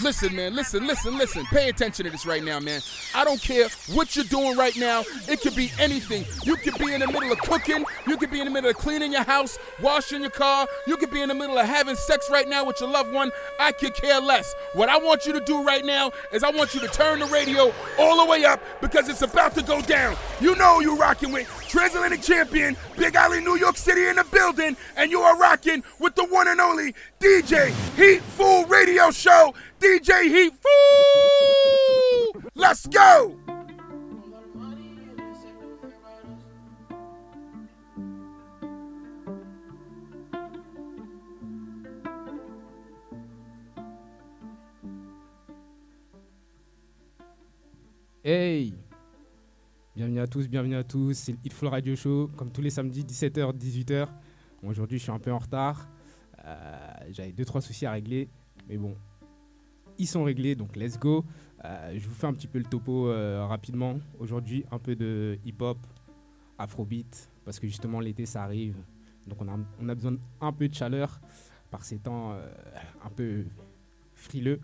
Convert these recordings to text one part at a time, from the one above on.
Listen, man, listen, listen, listen. Pay attention to this right now, man. I don't care what you're doing right now. It could be anything. You could be in the middle of cooking. You could be in the middle of cleaning your house, washing your car. You could be in the middle of having sex right now with your loved one. I could care less. What I want you to do right now is I want you to turn the radio all the way up because it's about to go down. You know you're rocking with Transatlantic Champion, Big Alley, New York City in the building, and you are rocking with the one and only DJ Heatful Radio Show. DJ Heat Fool! Let's go! Hey Bienvenue à tous, bienvenue à tous, c'est le Radio Show, comme tous les samedis, 17h, 18h. Bon, Aujourd'hui, je suis un peu en retard. Euh, J'avais deux trois soucis à régler, mais bon, ils sont réglés, donc let's go. Euh, je vous fais un petit peu le topo euh, rapidement. Aujourd'hui, un peu de hip-hop, afrobeat, parce que justement l'été ça arrive, donc on a, besoin d'un peu de chaleur par ces temps euh, un peu frileux.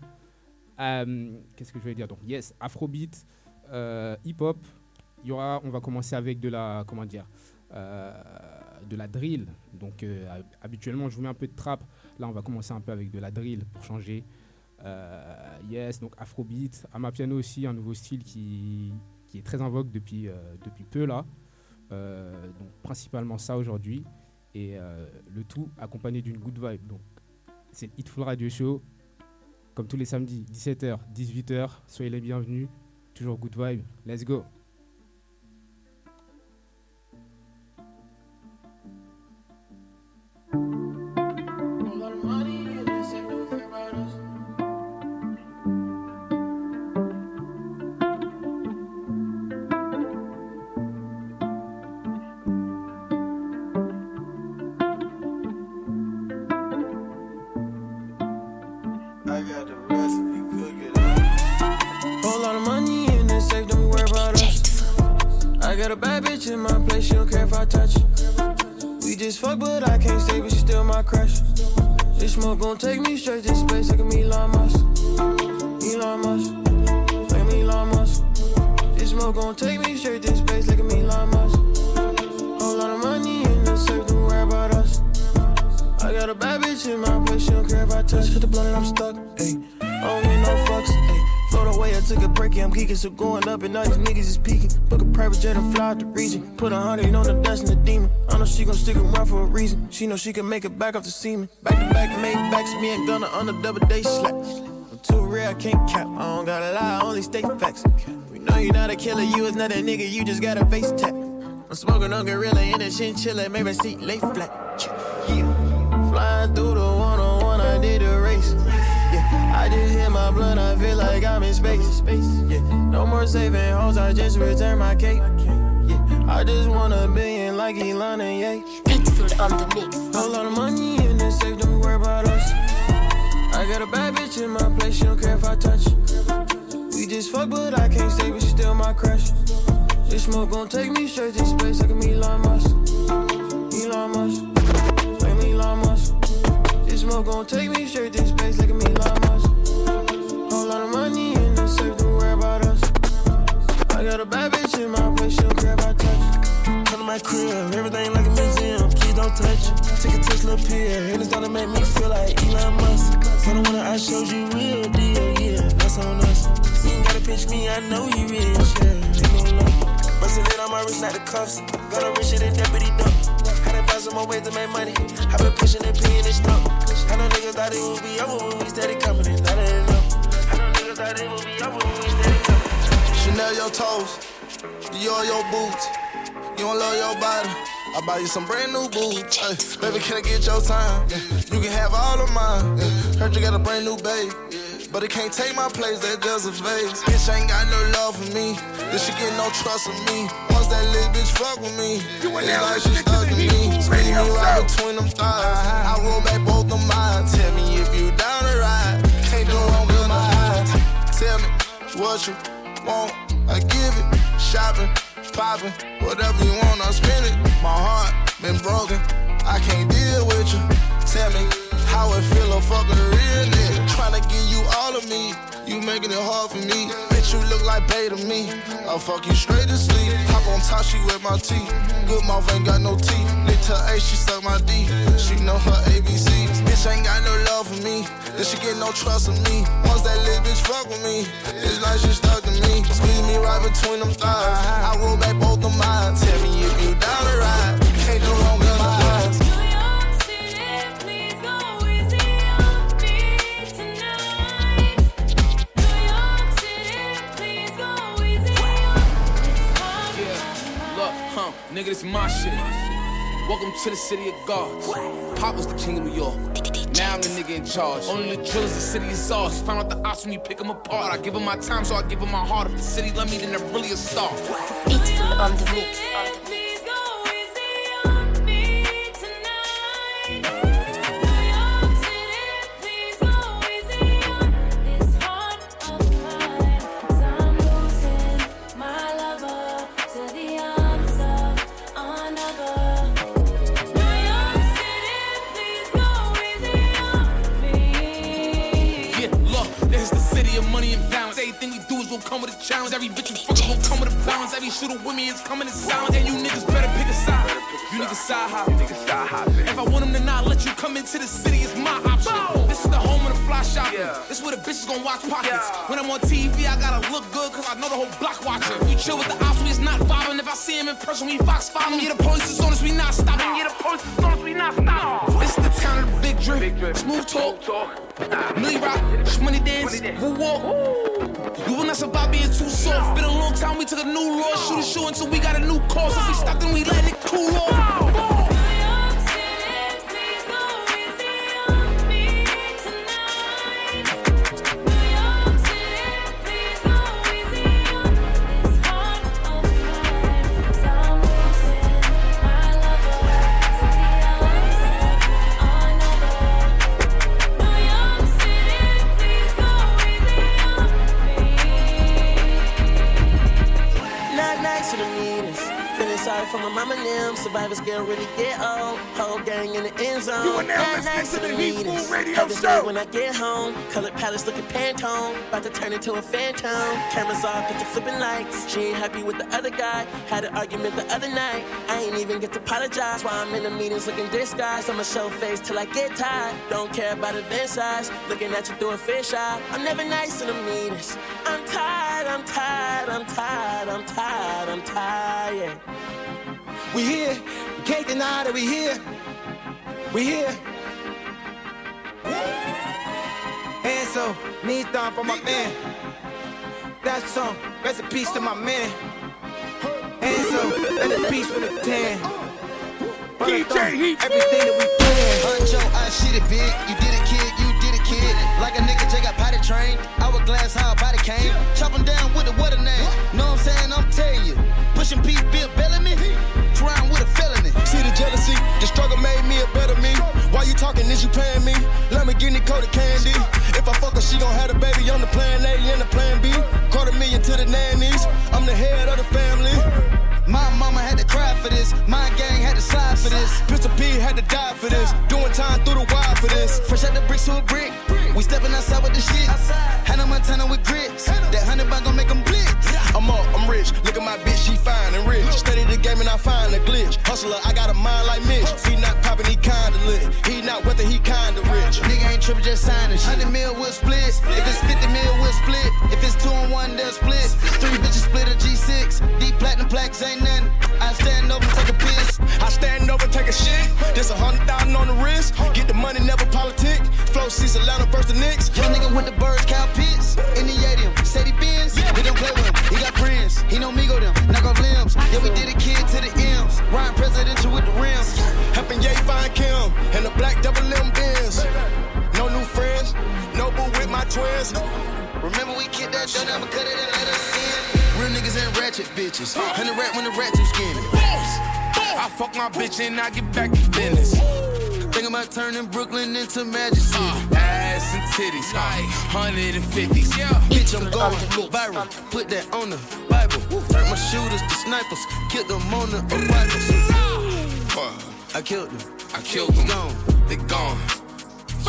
Qu'est-ce que je vais dire? Donc yes, afrobeat, hip-hop. Il y aura, on va commencer avec de la, comment dire, de la drill. Donc hab- habituellement, je vous mets un peu de trap. Là, on va commencer un peu avec de la drill pour changer. Euh, yes, donc afrobeat. À ma piano aussi, un nouveau style qui, est très en vogue depuis, euh, depuis peu là. Euh, donc principalement ça aujourd'hui. Et le tout accompagné d'une good vibe. Donc c'est Hitful Radio Show. Comme tous les samedis, 17h, 18h. Soyez les bienvenus. Toujours good vibe. Let's go. Crush. This smoke gon' take me straight to space, like a Elon Musk. Elon Musk, like me Elon Musk. This smoke gon' take me straight to space, like a Elon Musk. Whole lot of money in the safe, don't worry about us. I got a bad bitch in my place, she don't care if I touch. Hit the blunt and I'm stuck, ayy. I don't need no fucks, ayy. Float away, I took a break, yeah, I'm geeking, so going up and all these niggas is peeking. Book a private jet and fly out the region. Put a hundred on the dust and the demon. Know she gon' stick around for a reason. She know she can make it back off the semen. Back to back, made backs, me and Gunner on the double day slap. I'm too rare, I can't cap. I don't gotta lie, I only state facts. We know you're not a killer, you is not a nigga, you just got a face tap. I'm smoking on gorilla in a chinchilla, maybe seat lay flat. Yeah. Flying through the one on one, I did a race. Yeah, I just hit my blunt, I feel like I'm in space. Yeah. No more saving hoes, I just return my cake. Yeah, I just wanna billion like Elon and Ye. Pitful on the mix. Whole lot of money in the safe, don't worry about us. I got a bad bitch in my place, she don't care if I touch. We just fuck, but I can't stay, but she still my crush. This smoke gon' take me straight to space, like a Elon Musk. Elon Musk, like me Elon Musk. This smoke gon' take me straight to space, like a Elon touch it. Take a Tesla pill, and it's gonna make me feel like Elon Musk. Kinda wanna I showed you real deal, yeah, that's on us. You ain't gotta pinch me, I know you rich, yeah. Ain't no love. Bustin' it on my wrist, not the cuffs. Gonna richer than deputy dump. Had to find some more ways to make money. i been pushing and paying this stuff. I know niggas thought it would be over when we steady coming, and that ain't enough. I know niggas thought it would be over when we steady coming. Chanel your toes, Dior your boots. You don't love your body. I buy you some brand new boots. Baby, can I get your time? Yeah. You can have all of mine. Yeah. Heard you got a brand new babe. But it can't take my place, that just a phase. Bitch ain't got no love for me. Then she get no trust in me. Once that little bitch fuck with me, You it's now like she to stuck Heat me. Spinning me right between them thighs. I roll back both of mine. Tell me if you down to ride. Can't do wrong with my eyes. Tell me what you want, I give it. Shopping, popping, whatever you want, I'll spend it. My heart been broken, I can't deal with you. Tell me how it feel to fuck a real nigga. Tryna give you all of me, You making it hard for me. Bitch, you look like bait to me. I'll fuck you straight to sleep. Hop on top, she with my teeth. Good mouth ain't got no teeth. Lit to A, she suck my D. She know her ABCs. Bitch ain't got no love for me. Then she get no trust in me. Once that little bitch fuck with me, it's like she stuck to me. Squeeze me right between them thighs. I roll back both of mine. Tell me nigga, this my shit. Welcome to the city of gods. Pop was the king of New York. Now I'm the nigga in charge. Only the drillers, the city is ours. Find out the ops when you pick them apart. I give them my time, so I give them my heart. If the city love me, then they're really a star. Beatful on the mix. Please go come with a challenge. Every bitch we fuck gonna come with a balance. Every shooter with me is coming in silence. And you niggas better pick a side. You niggas side hop. If I want them to not let you come into the city, it's my option. This is the home of the fly shopping. This where the bitches gonna watch pockets. When I'm on TV, I gotta look good, cause I know the whole block watching. We chill with the ops, we is not vibing. If I see him in person, we fox following. Yeah, the police is on us, we not stopping. Yeah, the police is on us, we not stopping. This the town of the big drip. Smooth talk. Millie rock, money dance, woo walk. You will not survive being too soft. Been a long time, we took a new law. Shoot a shoe until we got a new course. If we stop, then we let it cool off. Survivors get really get old. Whole gang in the end zone. You are now listening nice to the the Heatful meanest. Radio Show. When I get home, colored palace looking Pantone. About to turn into a phantom. Cameras off, get to flipping lights. She ain't happy with the other guy. Had an argument the other night. I ain't even get to apologize. While I'm in the meetings looking disguised. I'ma show face till I get tired. Don't care about event size. Looking at you through a fish eye. I'm never nice to the meanest. I'm tired, I'm tired, I'm tired, I'm tired, I'm tired. We here. We can't deny that we here. We here. And so, knees down for my man. That's song. Rest in peace to my man. And so, rest in peace for the ten. DJ Heat Everything that we plan. Huncho, I shit it big. You did it, kid. You did it, kid. Like a nigga just got potty trained. Hourglass, how a body came. Chopping down with the what a name. Know what I'm saying? I'm telling you. Pushing P, Bill Bellamy. With a felony. See the jealousy, the struggle made me a better me. Why you talking? Is you paying me? Lamborghini coated candy. If I fuck her, she gon' have a baby on the plan A and the plan B. Quarter million to the nannies. I'm the head of the family. My mama had to cry for this. My gang had to slide for this. Pistol P had to die for this. Doing time through the wire for this. Fresh out the bricks to a brick. We stepping outside with the shit. Hannah Montana with grits. That hundred gon' make 'em blitz. I'm up, I'm rich. Look at my bitch, she fine and rich. Study the game and I find a glitch. Hustler, I got a mind like Mitch. He not popping, he kinda lit. He not wealthy, he kinda rich. Nigga ain't tripping, just signing. 100 mil, we'll split. If it's 50 mil, we'll split. If it's two and one, they'll split. Three bitches split a G6. Deep platinum plaques ain't nothing. I stand over, take a piss. I stand over, take a shit. Just a hundred thousand on the wrist. Get the money, never politic. Flow, cease, Atlanta, burst the Knicks. Young nigga with the birds, cow pits. In the 80s. Mercedes Benz. Yeah. We don't play with him. He got friends. He know me go them. Knock off limbs. Yeah, we did a kid to the M's. Ryan presidential with the rims. Helping Ye find Kim and the black double M Benz. No new friends. No boo with my twins. Remember we kicked that shit, I'ma cut it and let us in. Real niggas ain't ratchet bitches. And the rat when the rat you skinny. I fuck my bitch and I get back to business. Think about turning Brooklyn into Magic and titties, uh, 150s. Yeah. Bitch, I'm going viral. Put that on the Bible. Turn my shooters to snipers. Killed them on the arrivals. I killed them. I killed them. Gone. They gone.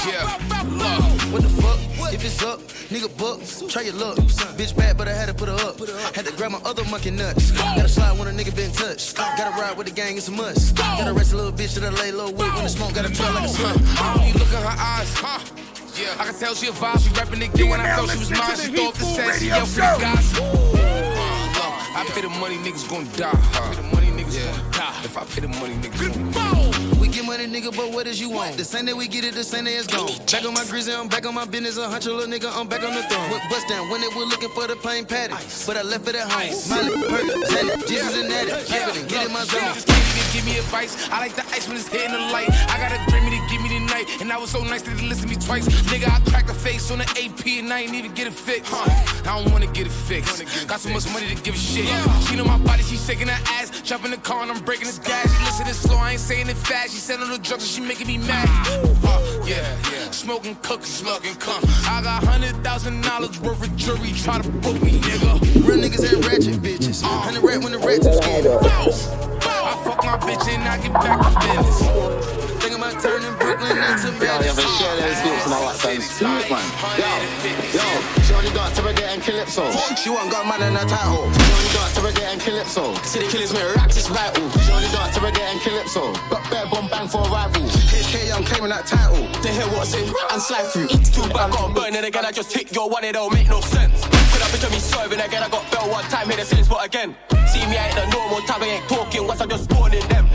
Yeah. Look. What the fuck? If it's up, nigga book, try your luck. Bitch bad, but I had to put her up. Had to grab my other monkey nuts. Gotta slide when a nigga been touched. Gotta ride with the gang, it's a must. Gotta rest a little bitch that I lay low with when the smoke gotta trail like a slut. When you look in her eyes, huh? I can tell she a vibe. She rapping again when I thought she was mine. She throw up the set, she yell for the gossip. Uh, I pay the money, niggas gon' die. I pay the money, niggas gon' die. If I pay the money, niggas gon' die. Get money, nigga, but what is you want? The same day we get it, the same day it's gone. Back on my grizzly, I'm back on my business. A hunch a little nigga, I'm back on the throne. With bust down, when it was looking for the plain patty. But I left it at home. Miley, Perk, Zanny, Jesus and Natty. Evident, get in my zone. Just can't even give me advice. I like the ice when it's hitting the light. I got a Grammy to give me tonight, and I was so nice that they listen to me twice. Nigga, I cracked a face on the AP and I ain't even get it fixed. I don't wanna get it fixed. Got so much money to give a shit. She know my body, she shaking her ass. Jump in the car and I'm breaking his gas. She listen this slow, I ain't saying it fast. She selling the drugs and she making me mad. Uh, yeah, yeah. Smoking, cooking, slugging, come. I got hundred thousand dollars worth of jewelry. Try to book me, nigga. Real niggas ain't ratchet bitches. Hundred rat when the rat too scared. I fuck my bitch and I get back to business. Think about turning Brooklyn into Yeah, yeah, but Madison. share those bits and all that fun stuff, man. Yo, yo, she only dance to reggae and calypso. She want got man in her title. She only dance to reggae and calypso. See the killers, man, racks is vital. She only dance to reggae and calypso. Got bare bomb bang for a rival. HK, I'm claiming that title. They hear what's in and slide through. Two back on burning again, I just hit your one, it don't make no sense. Could I picture me swerving again? I got fell one time, hit the same spot again. See me, I ain't the normal type, I ain't talking, once I'm just spawning them.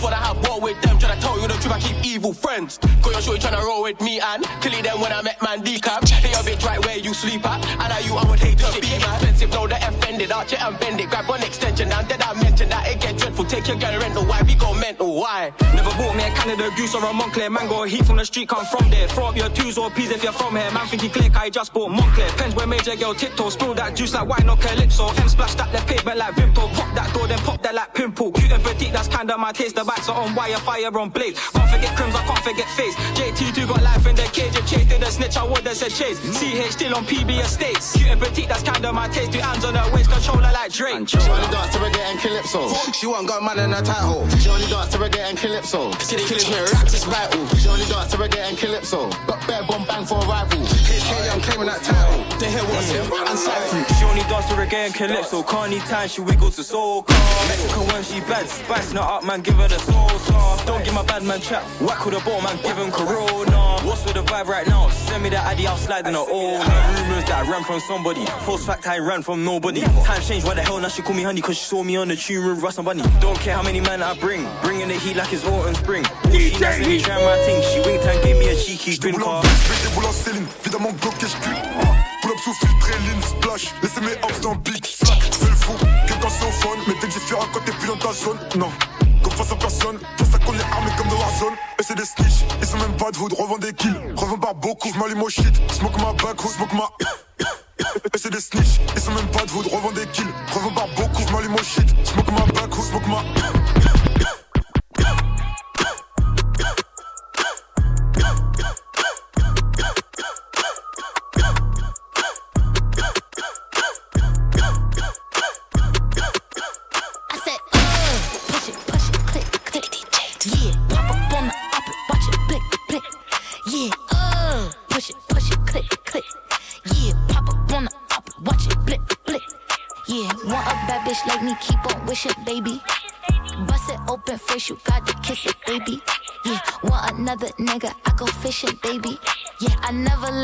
Just wanna have war with them, tryna tell you the truth, I keep evil friends. Got your shorty tryna roll with me and clearly them when I met man decap. They a bitch right where you sleep at, and I you, I would hate to be. Expensive, no, the offended, arch it and bend it, grab one extension, and then I mentioned that it get dreadful. Take your girl rental, why we go mental, why? Never bought me a Canada goose or a Moncler mango, heat from the street, come from there. Throw up your twos or peas if you're from here, man think he click, I just bought Moncler. Pens where major girl tiptoe, spill that juice like wine or calypso. M splash that the pavement like Vimto, pop that door, then pop that like pimple. Cute and petite, that's kinda my taste. The bikes are on wire, fire on blade. Can't forget crims, I can't forget face. JT2 got life in the cage, if chase did a snitch, I would have said chase. CH still on PB estates. Cute and petite, that's kinda my taste. Two hands on her waist, controller like Drake. She only dance to reggae and calypso. She want got man in her title. She only dance to reggae and calypso. See the killers, man, racks is vital. She only dance to reggae and calypso. Got bare bomb bang for a rival. HK, I'm claiming that title. They hear what's in and slide through. She only dance to reggae and calypso. Can't need time, she wiggles to soul car. Mexican when she bad, spice her up, man, give her the soul sauce. Don't give my bad man chat. Whack with a ball, man, give him corona. What's with the vibe right now? Send me that ID, I'll slide in her own. Rumors that I ran from somebody. False fact, I ran from nobody. Time changed, why the hell now she call me honey? Cause she saw me on the tune room, Russ and Bunny. Don't care how many men I bring. Bringing the heat like it's autumn spring. She nice, let me try my thing. She winked and gave me a cheeky grin car. Je déboule en Céline, évidemment bloqué, je crie. Pull up sous filtré, lean, splash. Laissez mes hops dans Big Slack. Fais le fou, quelqu'un c'est au fun. Mais t'es différent quand t'es plus dans ta zone. Non, comme face à personne. Fais ça qu'on est armé comme dans Warzone. Et c'est des snitch, ils sont même pas de hood. Revends des kills, revends pas beaucoup. J'm'allume au shit, smoke ma back, smoke ma. Et c'est des snitch, ils sont même pas de hood. Revends des kills, revends pas beaucoup. J'm'allume au shit, smoke ma back, smoke ma.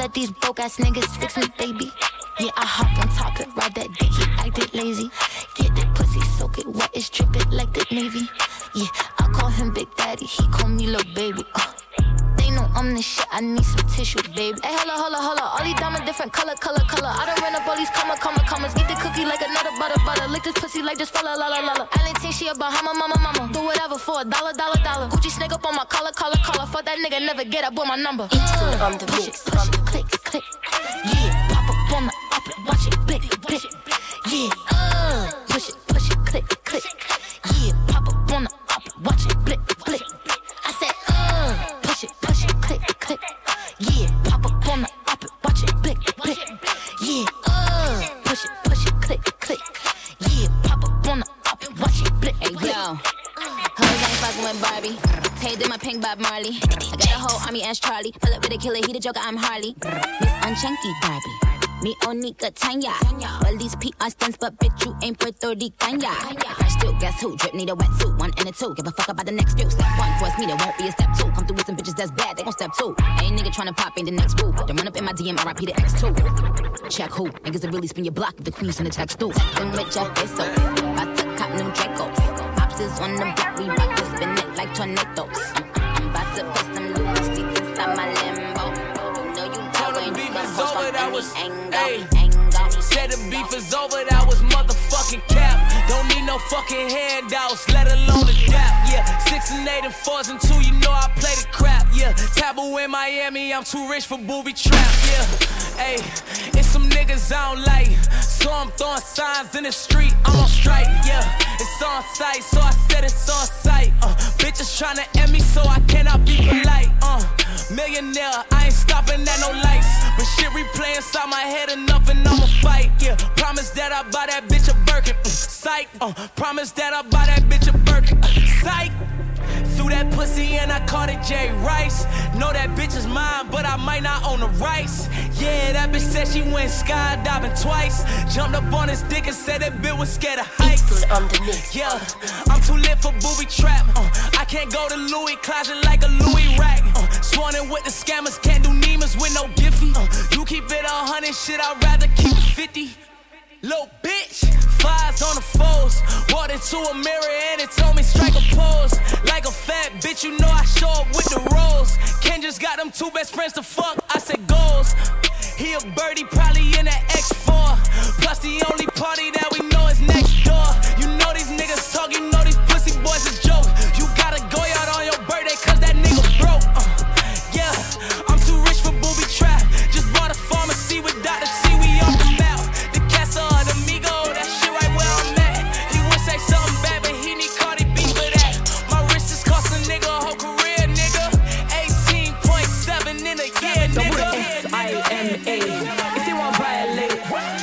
Let these broke ass niggas fix me, baby. Yeah, I hop on top and ride that dick, he acted lazy. Get that pussy, soak it wet, it's dripping like the Navy. Yeah, I call him Big Daddy, he call me little baby. Uh. They know I'm the shit, I need some tissue, baby. Hey, holla, holla, holla. All these diamonds different color, color, color. I done ran up all these comma, comma, commas. Get the cookie like another butter, butter. Lick this pussy like just fella, la, la, la, la. I she a Bahama, mama, mama. Do whatever for a dollar, dollar, dollar. Up on my collar, collar, collar. Fuck that nigga, never get up with my number. It's on the push push it, click, click. Yeah, pop up on the Charlie. Pull up with a killer, he the joker, I'm Harley. Miss Unchanky Barbie. Me Onika Tanya. Well, these PR stunts, but bitch, you ain't Puerto Rican. Fresh too, guess who? Drip need a wet wetsuit, one and a two. Give a fuck about the next few. Step one, cross me, there won't be a step two. Come through with some bitches that's bad, they gon' step two. Ain't nigga tryna pop in the next boo. Then run up in my DM, RIP the X2. Check who? Niggas that really spin your block if the queens in the text too. Texting with Jeff Bezos. About to cop new Dracos. Ops is on the block, we bout to spin it like tornadoes. I'm about to new receipts inside my limbo. You know you tell when you gon' push from any angle. angle. Said the beef is over, that was motherfucking cap. Don't need no fucking handouts, let alone a dap. Yeah, six and eight and fours and two, you know I play the crap. Yeah, taboo in Miami, I'm too rich for booby trap. Yeah, hey, it's some niggas I don't like. So I'm throwing signs in the street, I'm on strike. Yeah, it's on sight, so I said it's on sight. Uh, bitches tryna end me, so I cannot be polite. Uh, millionaire, I ain't stopping at no lights. But shit replay inside my head enough and I'ma fight. Yeah, promise that I buy that bitch a Birkin. Mm, psych. Uh, promise that I buy that bitch a Birkin. Uh, psych. Threw that pussy and I called it Jay Rice. Know that bitch is mine, but I might not own the rights. Yeah, that bitch said she went skydiving twice. Jumped up on his dick and said that bitch was scared of heights. Yeah, I'm too lit for booby trap. Uh, I can't go to Louis closet like a Louis rack. Uh, sworn in with the scammers, can't do Nemas with no Giphy. Uh, you keep it a hundred, shit, I'd rather keep it 50. Little bitch, fives on the foes. Walked into a mirror and it told me strike a pose. Like a fat bitch, you know I show up with the rolls. Ken just got them two best friends to fuck. I said goals. He a birdie, probably in that X4. Plus the only party that we know is next door. You know these niggas talk, A. If they want violate,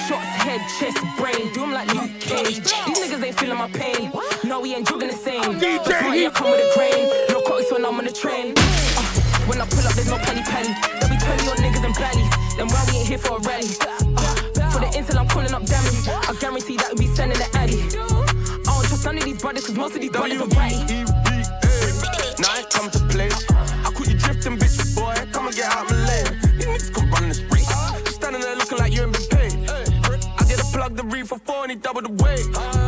shots, head, chest, brain, Do them like Luke Cage. These niggas ain't feeling my pain. No, we ain't jogging the same. That's why I come with a grain. No coats when I'm on the train. Uh, when I pull up, there's no penny penny. There'll be 20 odd niggas and bellies. Then why we ain't here for a rally? Uh, for the intel, I'm calling up damage. I guarantee that we be sending the addy. I don't trust none of these brothers, cause most of these brothers are ratty. Now I come to play. And he doubled the weight.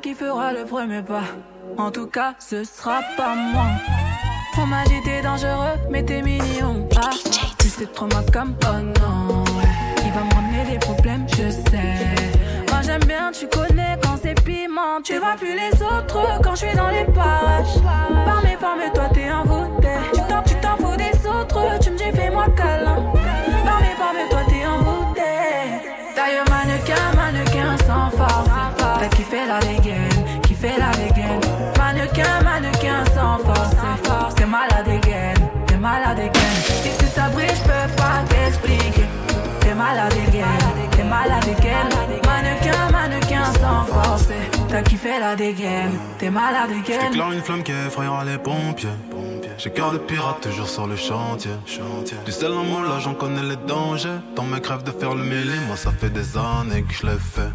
Qui fera le premier pas. En tout cas, ce sera pas moi. On m'a t'es dangereux, mais t'es mignon. Ah, tu sais trop ma comme oh non. Il va me ramener des problèmes, je sais. Moi j'aime bien, tu connais quand c'est piment. Tu vois plus les autres quand je suis dans les parages. Par mes formes, toi t'es envoûté. Tu t'en, tu t'en fous des autres, tu me dis fais-moi câlin. La dégaine, kiffé la dégaine. Mannequin, mannequin sans force. T'es malade dégaine, t'es malade dégaine. Et si ça brille, je peux pas t'expliquer. T'es malade dégaine, t'es malade dégaine. Mannequin, mannequin sans force. T'as kiffé la dégaine, t'es malade dégaine. J'éclaire une flamme qui effrayera les pompiers. J'ai cœur de pirate toujours sur le chantier. Du sel en moi là j'en connais les dangers. Dans mes crèves de faire le mêlé, moi ça fait des années que je l'ai fait.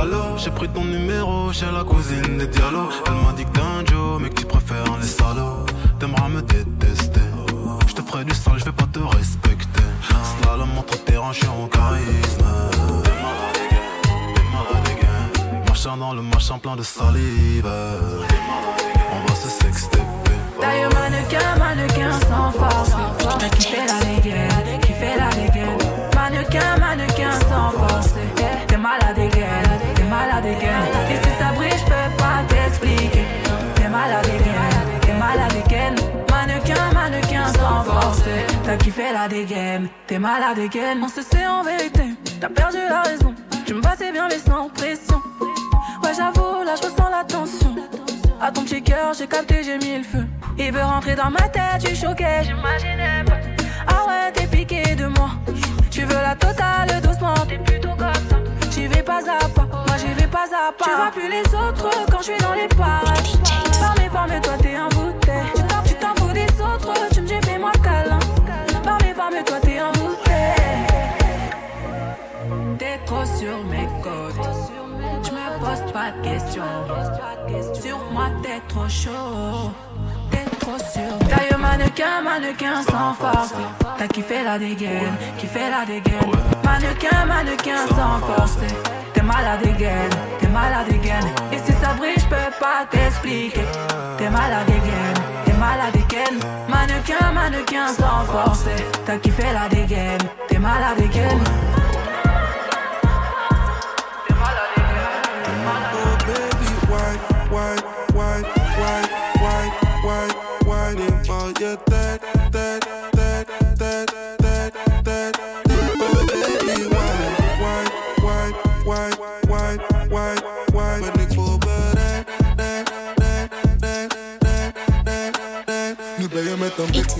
Allô, j'ai pris ton numéro chez la cousine des Diallo. Elle m'a dit que t'es un Joe, mais que tu préfères les salauds. T'aimeras me détester. Je te ferai du sale, je vais pas te respecter. Slalom entre terrain, je en charisme. T'es malade again, t'es malade again. Machin dans le machin plein de salive. On va se sexter. Mannequin, mannequin sans force. T'as kiffé la dégaine, t'es malade again. On se sait en vérité, t'as perdu la raison. Tu me passais bien, mais sans pression. Ouais, j'avoue, là, je ressens la tension. À ton petit cœur, j'ai capté, j'ai mis le feu. Il veut rentrer dans ma tête, suis choquée, j'imaginais pas. Ah ouais, t'es piqué de moi. Tu veux la totale doucement, t'es plutôt comme ça. J'y vais pas à pas, moi j'y vais pas à pas. Tu vois plus les autres quand je suis dans les parages. Par mes formes, toi t'es un bouteille. Tu t'en- Tu t'en fous des autres, tu me dis fais-moi formes, toi t'es un bouteille. T'es trop sur mes côtes. Je me pose pas de questions. Sur moi, t'es trop chaud. T'es trop sur. Taille mannequin, mannequin sans force. T'as kiffé la dégaine, kiffé la dégaine. Mannequin, mannequin sans force. T'es malade again, t'es malade again. Et si ça brille, je peux pas t'expliquer. T'es malade again, mal à dégaine. Mannequin, mannequin, sans forcer. T'as kiffé la dégaine, t'es mal à dégaine.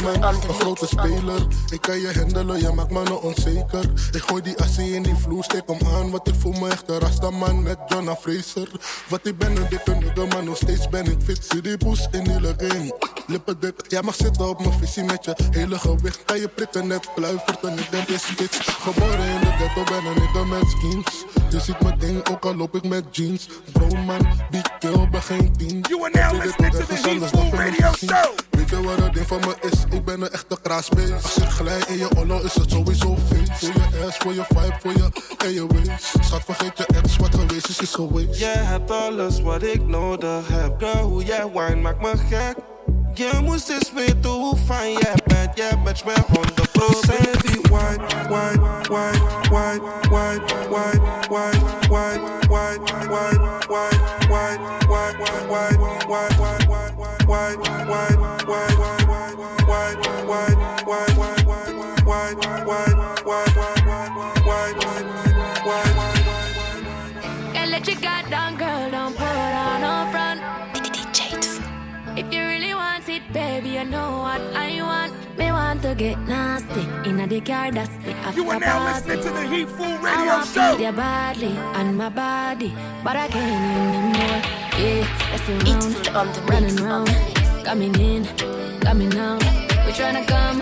Met een man, grote speler. Ik kan je handelen, je maakt me nog onzeker. Ik gooi die assie in die vloer, steek hem aan. Want ik voel me echt een rastaman met Jonah Fraser. Wat ik ben een dikke nigga, maar nog steeds ben ik fit. Zie die boost in die game. Lippen dik, jij mag zitten op mijn visie met je hele gewicht. Kan je prikken net pluivert en ik denk je spits. Geboren in de ghetto, ben een nigga met schemes. Je ziet mijn ding, ook al loop ik met jeans. Bro man, big kill, ben geen tien. You are now listening to the Heatful Radio Show. Weet je wat het ding van me is? Ik ben een echte kraasbeest. Als ik glij in je ollo is het sowieso feest. Voor je ass, voor je vibe, voor je en je waist. Schat, vergeet je ex, wat geweest is, is geweest. Jij hebt alles wat ik nodig heb. Girl, hoe jij wine maakt me gek. Je moest eens weten hoe fijn jij bent. Jij matcht me 100 Baby, wine, wine, wine, wine, wine, wine, wine, wine, wine, wine, baby, you know what I want. Me want to get nasty in a the car, that's the after You are now party. listening to the Heatful I Radio want Show. feel your body and my body, but I can't anymore. Yeah, that's around, running round, coming in, coming out. We tryna come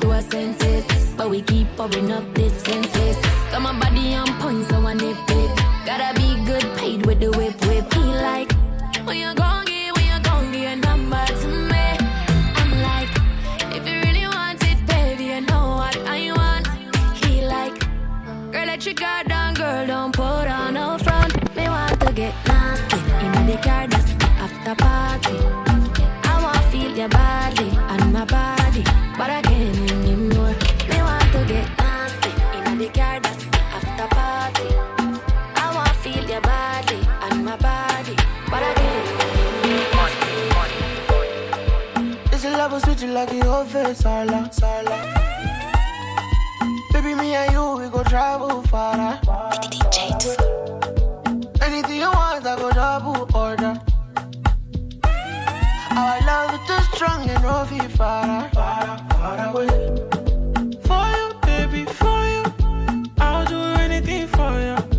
to our senses, but we keep pouring up this senseless. Got my body on point, so I nip it. Gotta be good, paid with the whip, whip. He like, when you gon' the after party. I want feel your body and my body, but I can't anymore. Me want to get nasty in the car, that's after party. I want feel your body and my body, but I can't anymore. This love will switch you like your oh, face, Sarla, Sarla. Baby, me and you, we go travel far. Anything you want, I go double order. Our love is too strong and no feel far, far, far away. For you, baby, for you. I'll do anything for you.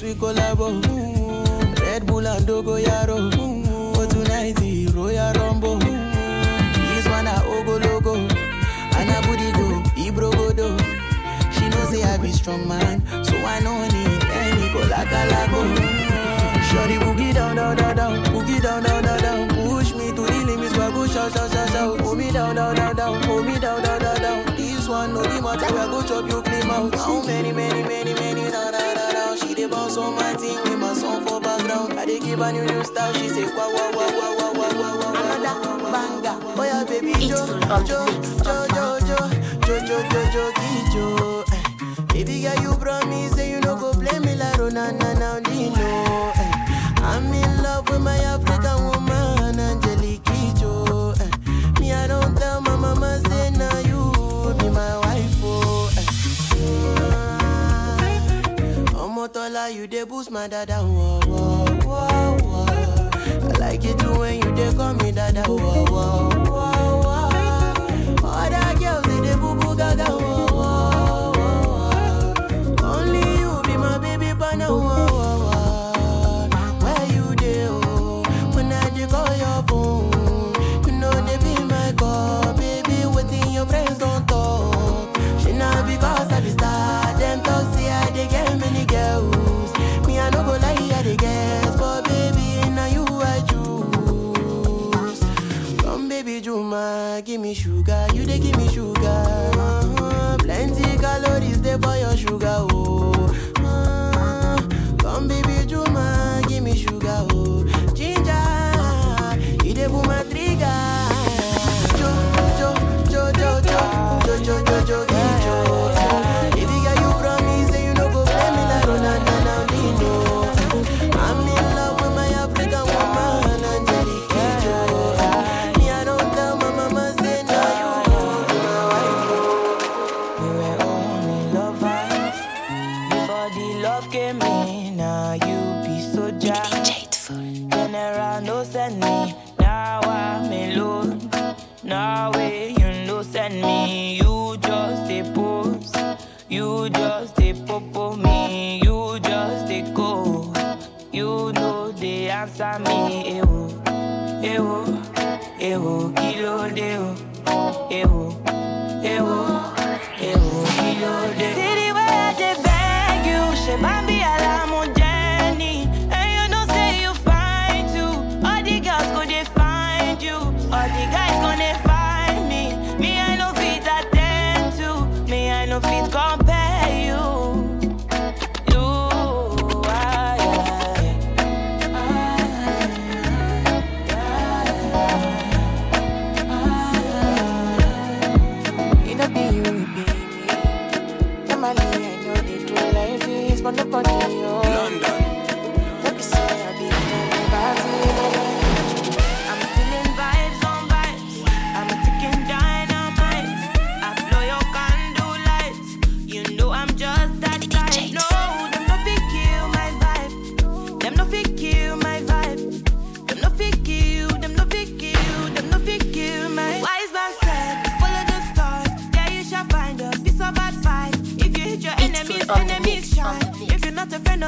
Sweet we collabo. Red Bull and Dogo yaro. O two ninety, For tonight, the Royal Rumble. Mm-hmm. This one, I Ogologo. And I booty go, Ibrogodo. She knows say I be strong man. So I know need any colacalago. Shorty boogie down, down, down, down. Boogie down, down, down, down. Push me to the limits, but go shout, shout, shout, shout. Hold me down, down, down, down. Hold me down, down, down, down. This one, no be matter, I go chop you clean out. How many, many, many, many dey bounce on my thing with my song for background. I dey give new new style. She say. Another banger. Baby jo jo jo jo jo jo jo jo jo jo. Baby girl, you promise you no go play me like Ronaldo now, Dino. I'm in love with my African woman, Angelique Jo. Eh. Me, I don't tell my mama say. Mashallah, you dey boost my dada. Whoa, whoa, whoa, whoa. I like it too when you dey call me dada. Whoa, whoa, whoa, whoa. Other girls they dey boo boo gaga. woman, give me sugar. You they give me sugar. Uh, Plenty calories there for your sugar. Oh, Uh, come baby.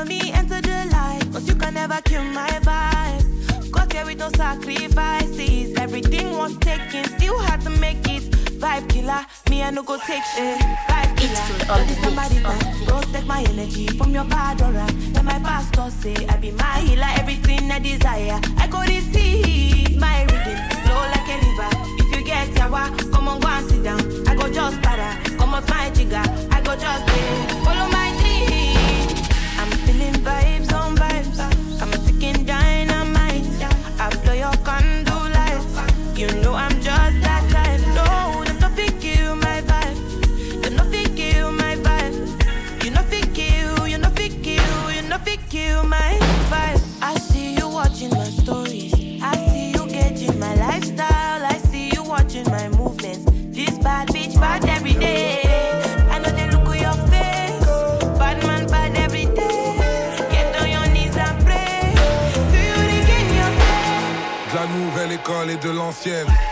Follow me enter the light. Cause you can never kill my vibe. Got here with no sacrifices. Everything was taken, still had to make it. Vibe killer, me I no go take shit. Vibe killer, on the somebody that protect my energy from your bad aura. Then my pastor say I be my healer, everything I desire. I go receive my rhythm, flow like a river. If you get yawa, come on go and sit down. I go just para, come off my jigger. I go just pay, follow my dream. I'm feeling de l'ancienne.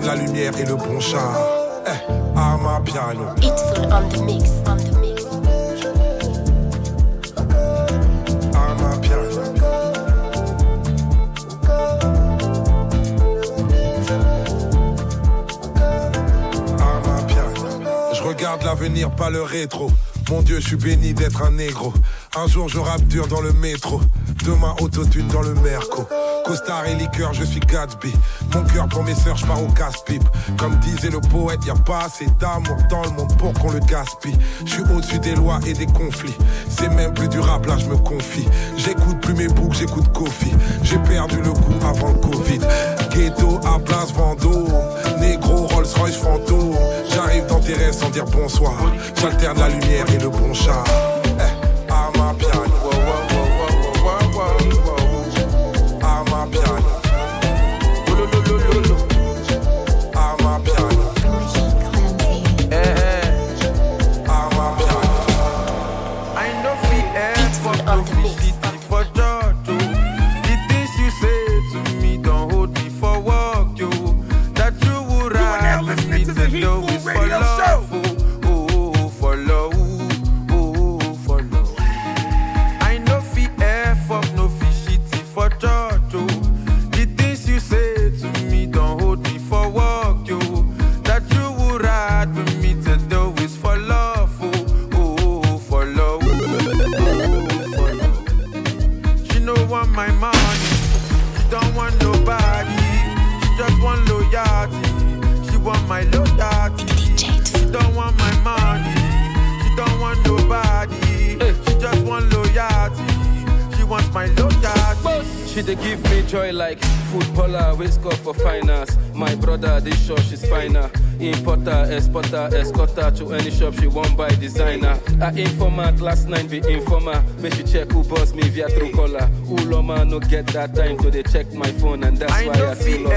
de la lumière et le bon char. Eh, Arma Piano. It's full on the mix, on the l'avenir, pas le rétro. Mon Dieu, je suis béni d'être un négro. Un jour, je rappe dur dans le métro. Demain, autotune dans le merco. Costard et liqueur, je suis Gatsby. Mon cœur pour mes sœurs, je pars au casse-pipe. Comme disait le poète, y a pas assez d'amour dans le monde pour qu'on le gaspille. Je suis au-dessus des lois et des conflits. C'est même plus du rap, là, je me confie. J'écoute plus mes boucles, j'écoute Kofi. J'ai perdu le coup avant le Covid. Ghetto à place Vendôme. J'arrive dans tes rêves sans dire bonsoir. J'alterne la lumière et le bon char. She dey give me joy like footballer, we score for finance. My brother, this shop she's finer. Importer, exporter, escorter to any shop she won't buy designer. I informant last night be informer. Make she check who boss me via true caller. Uloma no get that time to dey check my phone and that's I why I still love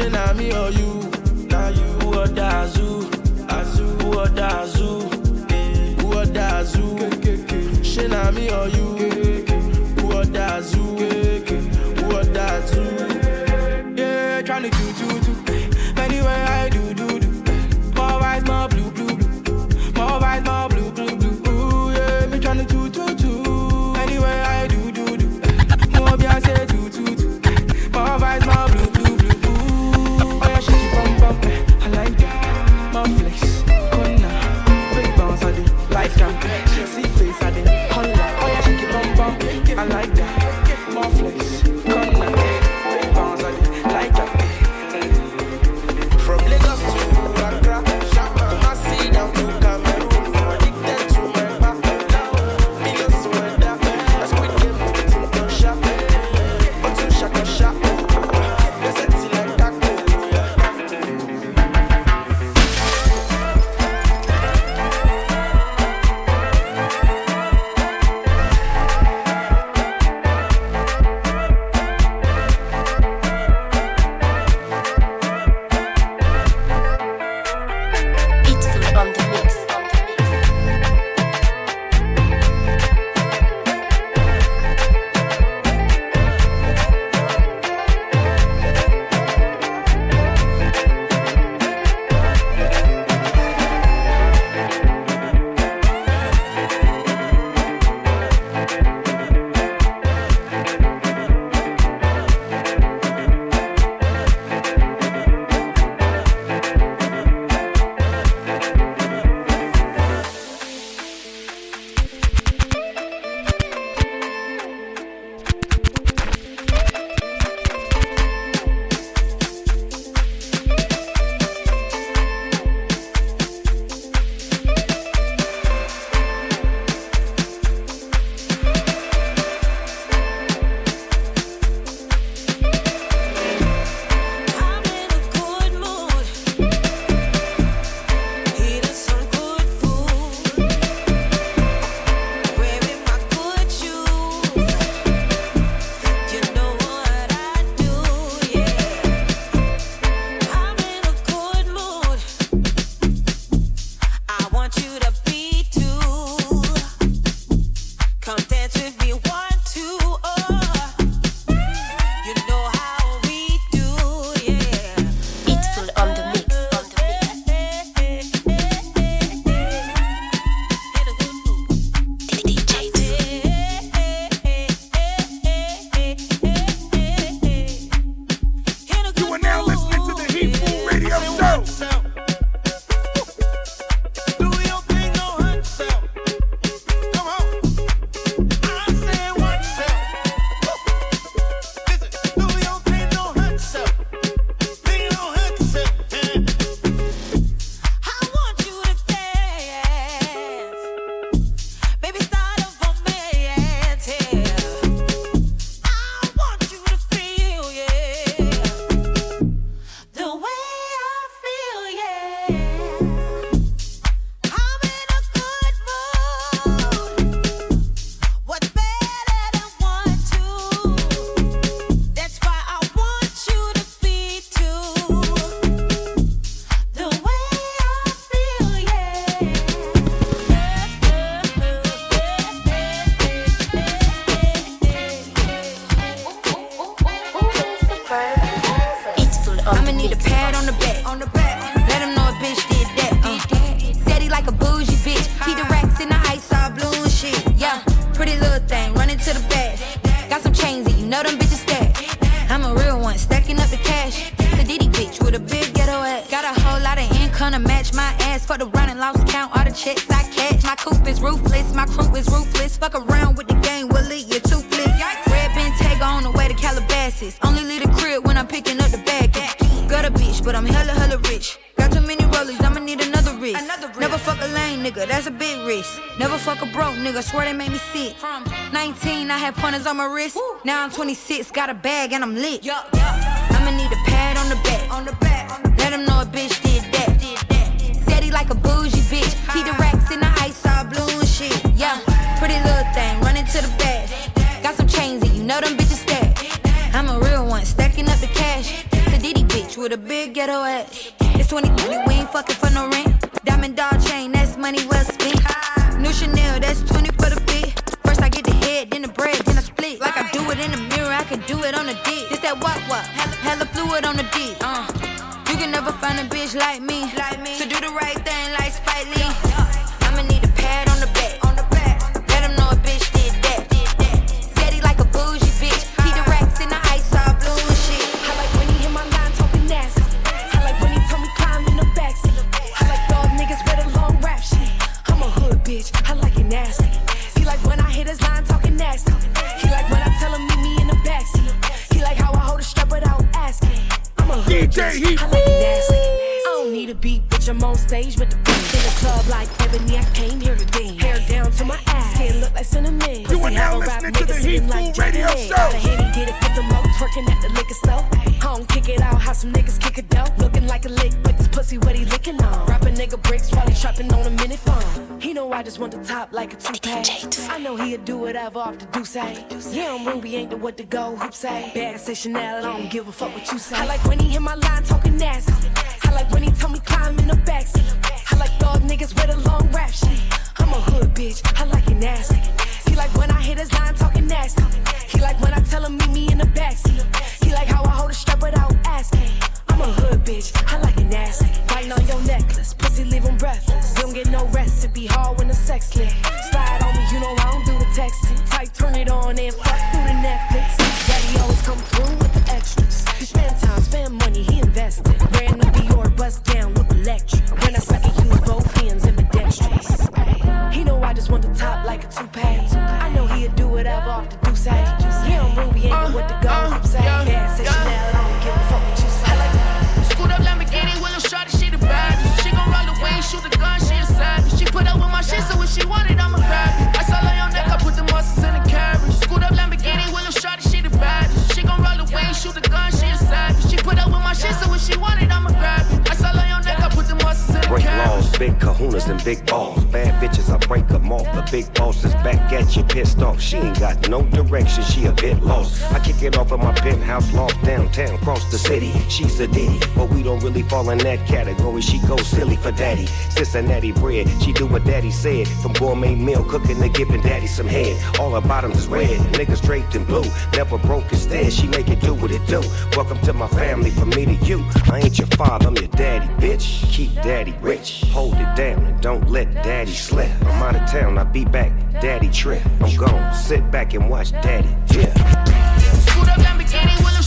Azu, Shena me you? 26, got a bag 迂回。I don't beat, bitch, I'm on stage with the beat. In the club like Ebony, I came here to dance. Hair down to my ass, skin look like cinnamon. You are Pussy now have a rap listening to the nigga Heat skin like Radio Show. Got a Henny, did it for the mo, twerking at the liquor store. Home, kick it out, how some niggas kick a dope. Looking like a lick, but this pussy what he licking on. Rapping nigga bricks while he trapping on a minute phone. He know I just want the top like a toupee. I know he'll do whatever off the do say. Eh? Yeah, I'm Ruby, ain't the what to go, hoop say. Eh? Bag say Chanel, I don't give a fuck what you say. I like when he hit my line talking nasty. I like when he told me climb in the backseat. I like dog niggas with a long rap shit. I'm a hood bitch, I like it nasty. He like when I hit his line talking nasty. He like when I tell him meet me in the backseat. He like how I hold a strap without asking. I'm a hood bitch, I like it nasty. Biting on your necklace, pussy leave him breathless. Don't get no rest, it be hard when the sex lit. Slide on me, you know I don't do the texting. Tight, turn it on and fuck through the Netflix. Daddy always come through with the extras. He spend time, spend money, he invested. Brand new Dior, electric. When I suck it, use both hands in the ambidextrous. He know I just want the top like a toupee. I know he'll do whatever off the do say. Yeah, I'm Ruby, ain't know what to go. I'm saying, yeah, say Chanel, I don't give a fuck what you say. Like Scoot up Lamborghini, Willow Shorty, she the bad. She gon' roll away, shoot the gun, she a savage. She put up with my shit, so if she want it, I'ma laws, big kahunas and big balls. Bad bitches, I break them off. The big boss is back at you, pissed off. She ain't got no direction, she a bit lost. I kick it off of my penthouse loft downtown, cross the city. She's a ditty, but we don't really fall in that category. She goes silly for daddy. Cincinnati bread, she do what daddy said. From gourmet meal cooking to giving daddy some head. All her bottoms is red, niggas draped in blue. Never broke instead, she make it do what it do. Welcome to my family, from me to you. I ain't your father, I'm your daddy, bitch. Keep daddy rich, hold it down and don't let daddy slip. I'm out of town, I'll be back, daddy trip. I'm gone, sit back and watch daddy, yeah. Scoot up Lamborghini,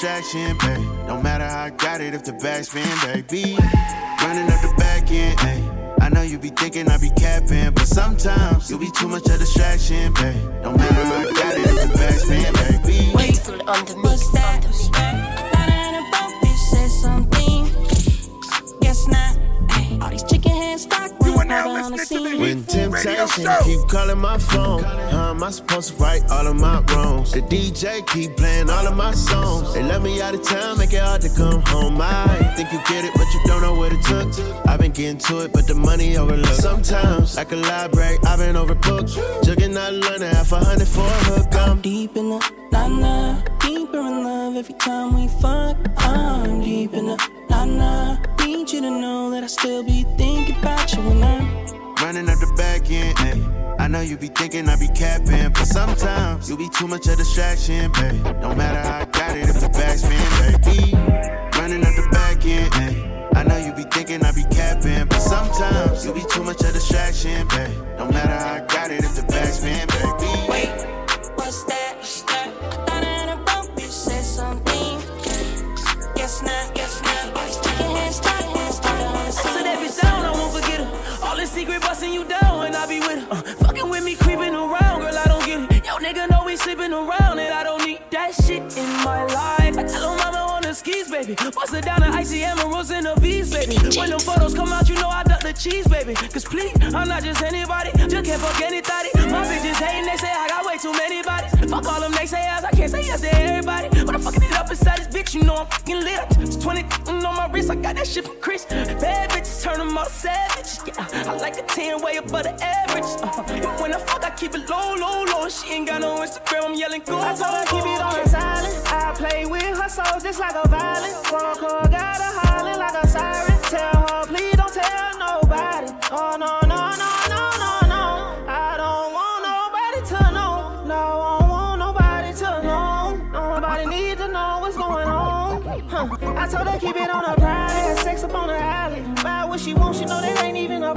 distraction, babe. No matter how I got it, if the back's been, baby. Running up the back end, ayy. I know you be thinking I be capping, but sometimes you be too much of distraction, babe. No matter how I got it, if the back's been, baby. Wait till on the mix, on the mix. Said something. Guess not. Ay, All these chicken hands stock. You are now listening When temptation keep calling my phone, how am I supposed to right all of my wrongs? The DJ keep playing all of my songs. They let me out of town, make it hard to come home. I think you get it, but you don't know what it took. I've been getting to it, but the money overlooked. Sometimes, like a library, I've been overbooked. Jugging out London, half a hundred for a hook. I'm deep in the nana, deeper in love every time we fuck. I'm deep in the nana. Need you to know that I still be thinking about you when I'm running up the back end. Ay. I know you be thinking I be capping, but sometimes you be too much of distraction, babe. No matter how I got it, if the back's been, baby. Running up the back end. Ay. I know you be thinking I be capping, but sometimes you be too much of distraction, babe. No matter how I got it, if the back's been, baby. Secret busting you down, and I be with her. Uh, fucking with me, creeping around, girl, I don't get it. Yo, nigga know we sleeping around, the skis, baby. Bust her down the icy emeralds and the V's, baby. When them photos come out, you know I duck the cheese, baby. Cause please, I'm not just anybody, just can't fuck any thotty. My bitches hating, they say I got way too many bodies. Fuck all them naysayers, I can't say yes to everybody. But I'm fucking it up inside this bitch, you know I'm fucking lit. It's 20 on my wrist, I got that shit from Chris. Bad bitches turn them all savage. Yeah, I like a 10 way above the average. Uh, and when I fuck, I keep it low, low, low. She ain't got no Instagram, I'm yelling go. I told her keep it on silent. Play with her soul just like a violin. Walk her, got her hollering like a siren. Tell her, please don't tell nobody. Oh, no, no, no, no, no, no. I don't want nobody to know. No, I don't want nobody to know. Nobody need to know what's going on. Huh. I told her keep it on her. Had sex up on the alley. Buy what she wants, she know that ain't even a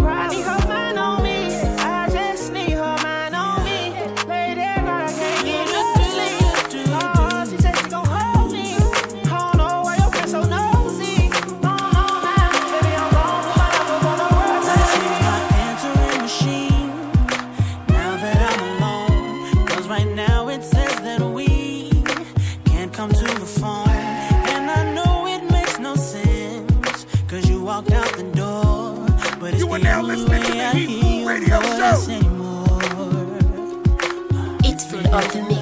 It's been on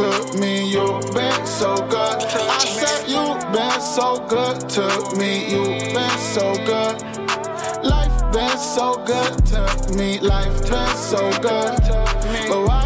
to me, you've been so good. I said you've been so good to me, you've been so good. Life been so good to me, life been so good. But I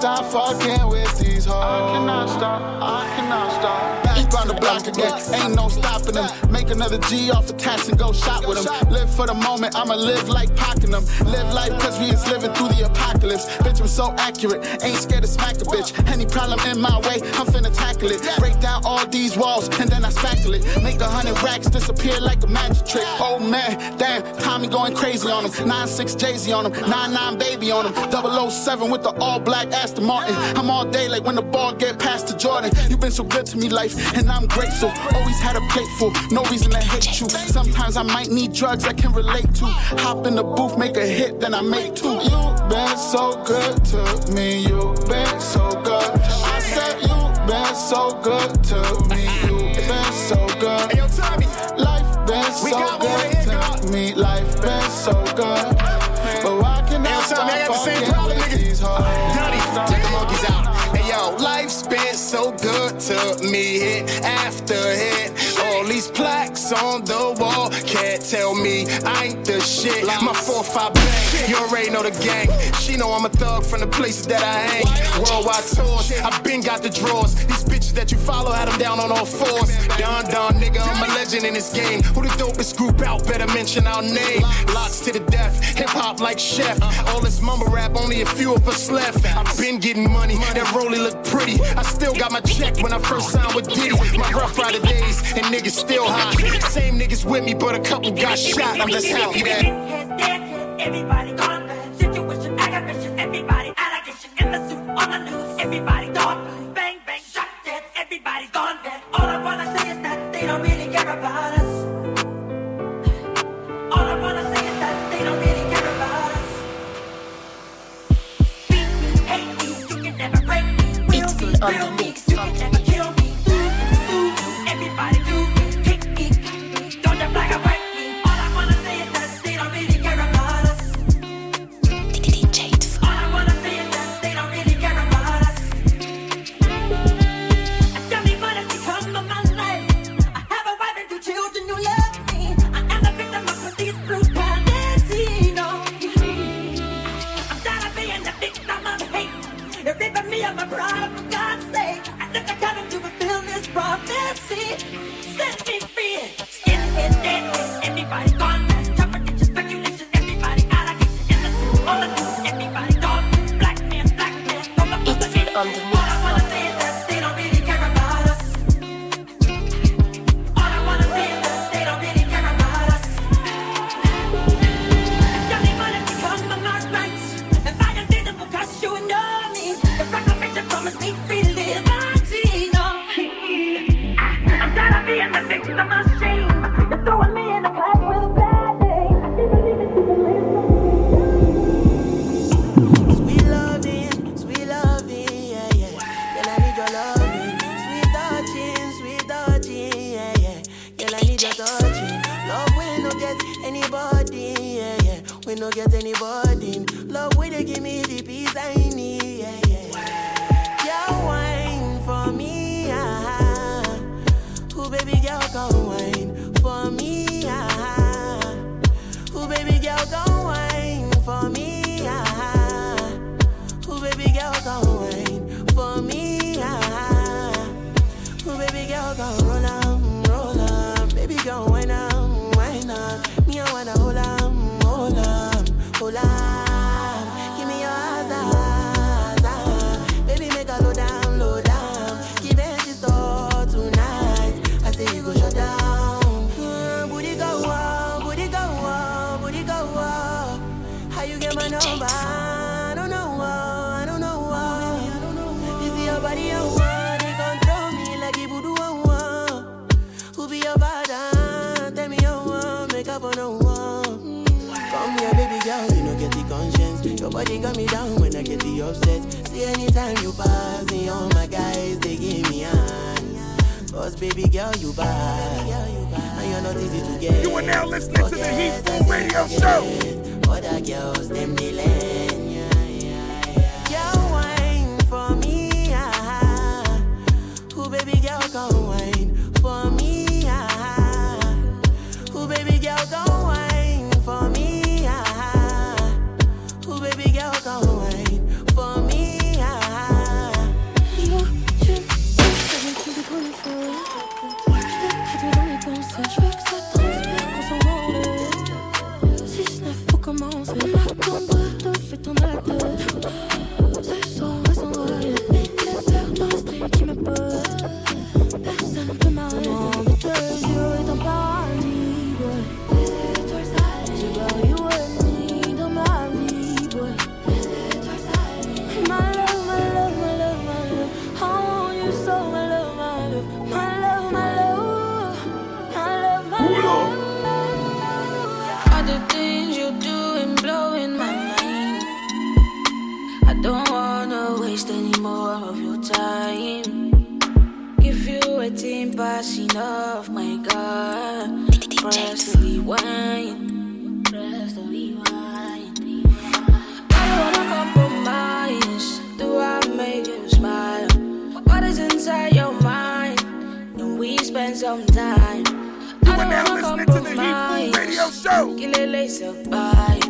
stop fucking with these hoes? I cannot stop, I cannot stop. On the block again, ain't no stopping them. Make another G off a tax and go shop with them. Live for the moment, I'ma live like packing them. Live life cause we is living through the apocalypse. Bitch, I'm so accurate, ain't scared to smack a bitch. Any problem in my way, I'm finna tackle it. Break down all these walls and then I spackle it. Make a hundred racks disappear like a magic trick. Oh man, damn, Tommy going crazy on him. 9-6 Jay-Z on him, 9-9 baby on him. 007 with the all black Aston Martin. I'm all day like when the ball get past to Jordan. you been so good to me, life, and I'm grateful. Always had a plate full, no reason to hate you. Sometimes I might need drugs I can relate to. Hop in the booth, make a hit, then I make two. You been so good to me, you been so good. I said you been so good to me, you been so good. Life been so good to me, life been so good. But why can I stop fucking with these hoes? Life's been so good to me, hit after hit. All these plaques on the wall, can't tell me I ain't the shit. My 4-5 bang, you already know the gang. She know I'm a thug from the places that I hang. Worldwide tours, I been got the drawers. These bitches that you follow had them down on all fours. Don Don, nigga, I'm a legend in this game. Who the dopest group out? Better mention our name. Locks to the death, hip hop like chef. All this mumble rap, only a few of us left. I've been getting money, that rollie look pretty. I still got my check when I first signed with Diddy. My rough rider days, and niggas still hot. Same niggas with me, but a couple got shot. I'm just happy that. Everybody gone Situation, aggravation, everybody allegation in the suit on the news. Everybody gone bang bang shot dead. Everybody gone dead. All I wanna say is that they don't really on the mix. Everybody do upset. See anytime you pass me, all my guys they give me hand. Cause baby girl, you bad. And you're not easy to get. You are now listening to the Heatful Radio Show. Other girls, them they land. Yeah, yeah, yeah. Girl, wine for me, ah. Who baby girl come wine ton bras, fais ton à. Waiting past enough, my God. Press the rewind. Press the rewind. I don't wanna compromise. Do I make you smile? What is inside your mind? Can we spend some time? I don't now listening to the Heatful Radio Show. Kilele sabay,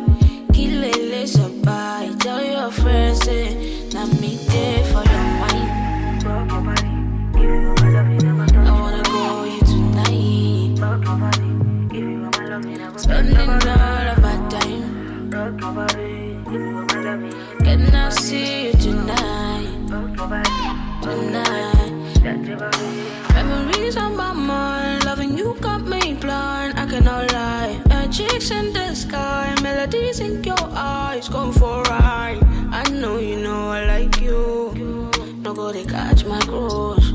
kilele sabay. Tell your friends say, na me there for your mind. I wanna go you tonight. Spending all of my time. Can I see you tonight? Tonight. Memories on my mind, loving you got me blind. I cannot lie. Magics in the sky, melodies in your eyes, going for a ride. I know you know I like you. No go to catch my cruise.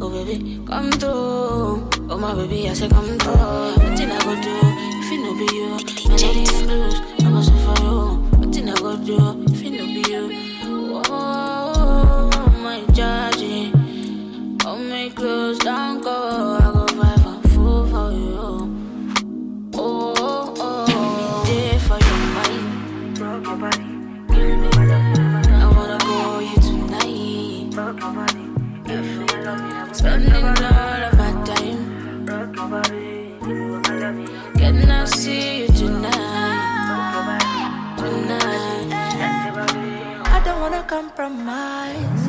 Oh baby, come through. Oh my baby, I say come through. What thing I go do if it no be you? Melody and blues, I must for you. What thing I go do compromise.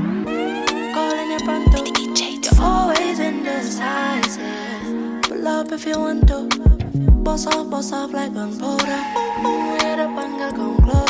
Calling you pronto. You're always in the size. Pull up if you want to. Boss off, boss off like gunpowder. Where the banger come closer.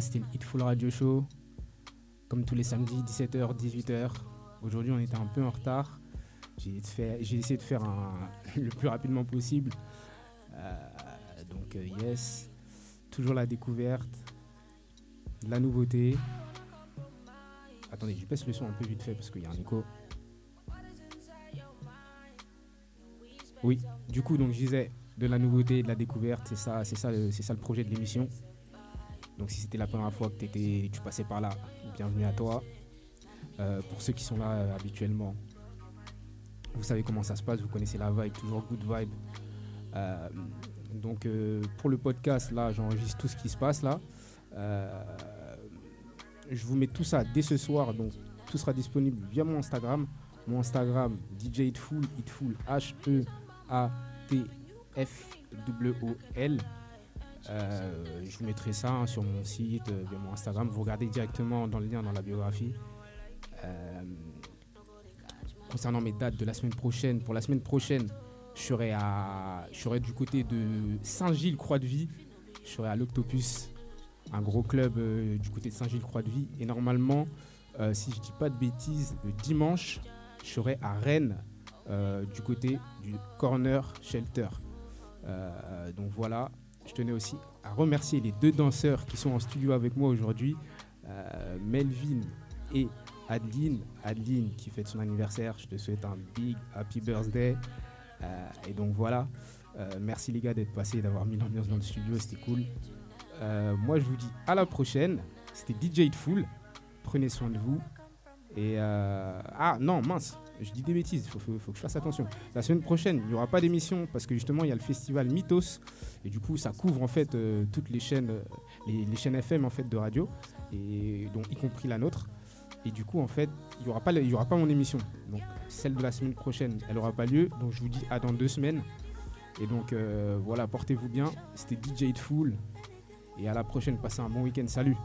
C'était le Hitful Radio Show. Comme tous les samedis, 17h, 18h. Aujourd'hui, on était un peu en retard. J'ai essayé de faire le plus rapidement possible. Euh, donc, euh, yes. Toujours la découverte. La nouveauté. Attendez, je baisse le son un peu vite fait parce qu'il y a un écho. Oui, du coup, donc je disais de la nouveauté, de la découverte, c'est ça, ça, c'est ça le projet de l'émission. Donc si c'était la première fois que t'étais- tu passais par là, bienvenue à toi. Euh, pour ceux qui sont là euh, habituellement, vous savez comment ça se passe, vous connaissez la vibe, toujours good vibe. Euh, donc pour le podcast, là, j'enregistre tout ce qui se passe là. Je vous mets tout ça dès ce soir, donc tout sera disponible via mon Instagram. Mon Instagram, DJ Hitful, Hitful, H-E-A-T-F-W-O-L. Euh, je vous mettrai ça hein, sur mon site, euh, via mon Instagram. Vous regardez directement dans le lien dans la biographie. Euh, concernant mes dates de la semaine prochaine, pour la semaine prochaine, je serai, à, je serai du côté de Saint-Gilles-Croix-de-Vie. Je serai à l'Octopus, un gros club euh, du côté de Saint-Gilles-Croix-de-Vie. Et normalement, si je dis pas de bêtises, le dimanche, je serai à Rennes, du côté du Corner Shelter. Donc voilà, je tenais aussi à remercier les deux danseurs qui sont en studio avec moi aujourd'hui, euh, Melvin et Adeline. Adeline qui fête son anniversaire, je te souhaite un big happy birthday. Euh, et donc voilà, Euh, merci les gars d'être passés, d'avoir mis l'ambiance dans le studio, c'était cool. Moi je vous dis à la prochaine, c'était DJ Hitful, prenez soin de vous. Et ah non mince, je dis des bêtises, il faut, que je fasse attention. La semaine prochaine, il n'y aura pas d'émission parce que justement, il y a le festival Mythos et du coup, ça couvre en fait euh, toutes les chaînes, euh, les, chaînes FM en fait de radio et y compris la nôtre. Et du coup, en fait, il n'y aura, pas, mon émission. Donc, celle de la semaine prochaine, elle n'aura pas lieu. Donc, je vous dis à dans deux semaines. Et donc, euh, voilà, portez-vous bien. C'était DJ de Fool. Et à la prochaine, passez un bon week-end. Salut!